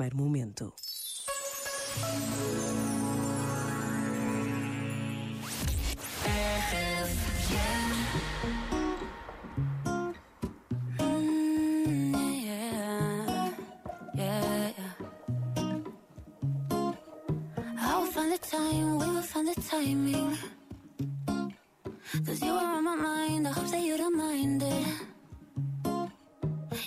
primeiro momento. time, we will find the timing. Cause you are on my mind, I hope that you don't mind it.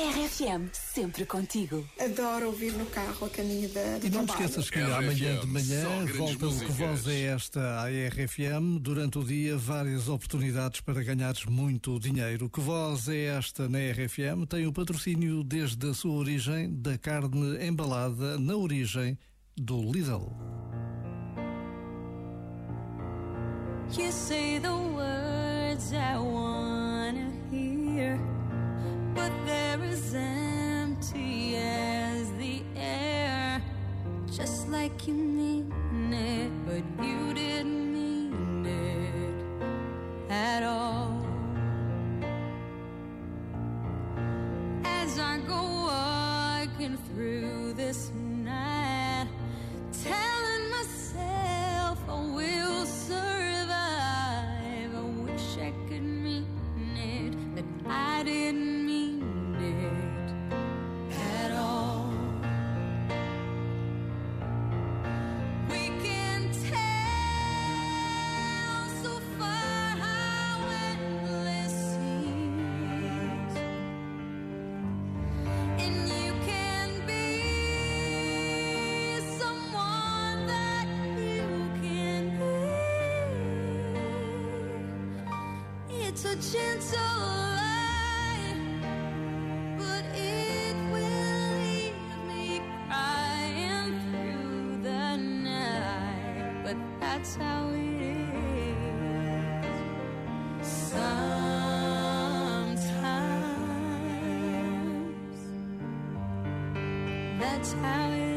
RFM, sempre contigo. Adoro ouvir no carro a caminho da E não te esqueças que amanhã de manhã volta o que voz é esta à RFM. Durante o dia, várias oportunidades para ganhares muito dinheiro. Que voz é esta na RFM? Tem o patrocínio desde a sua origem da carne embalada na origem do Lidl. You say the words I wanna Just like you mean it, but you didn't mean it at all. As I go walking through this night, It's a gentle lie, but it will leave me crying through the night. But that's how it is. Sometimes. That's how it